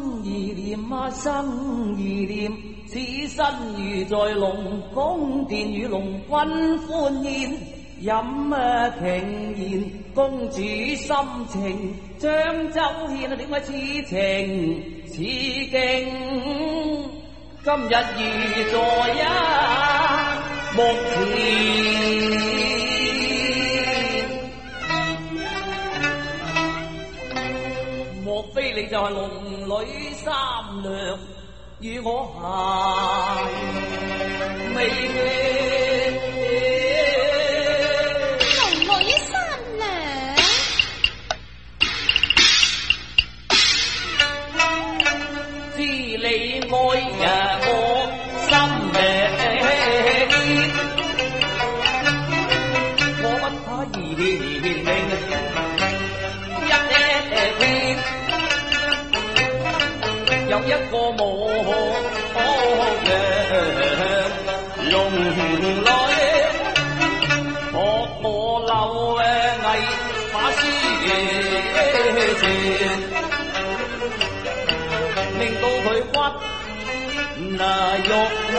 生意念啊生意念，此身如在龙宫殿，与龙君欢宴，饮啊听言。公主心情张周献，点解此情此景，今日如在一目前。在龙女三娘与我行，美。龙爱人。來，莫我漏誒藝把詩詞，令到佢屈嗱肉啊！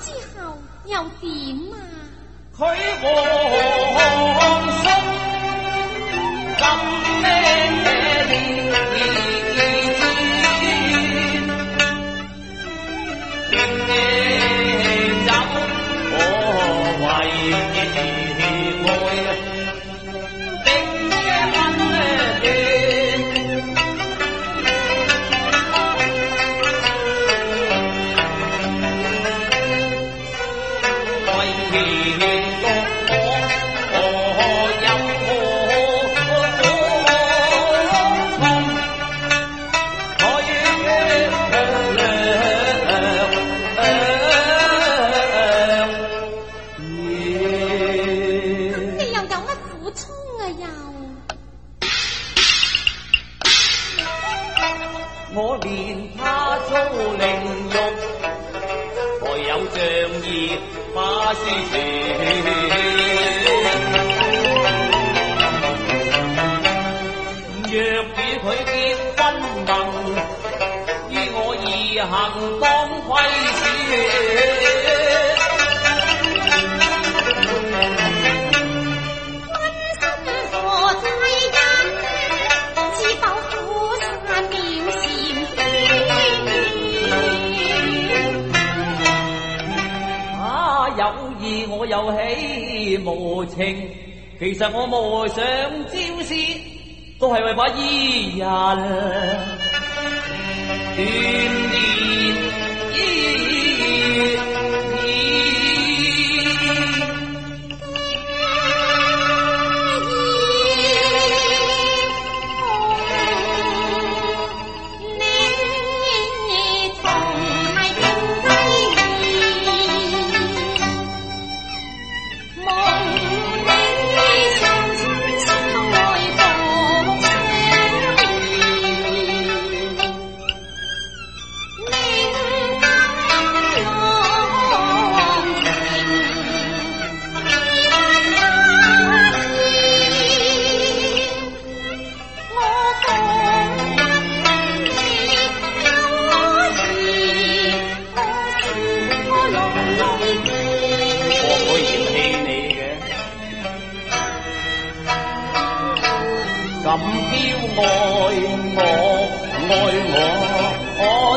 之后又点啊？我憐他粗凌辱，害有仗義把私情。若與佢結真盟，於我義行當虧損。我有喜无情，其实我无想招俏，都系为把伊人断念。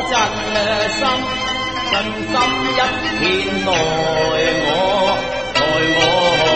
真心，真心一片爱我，爱我。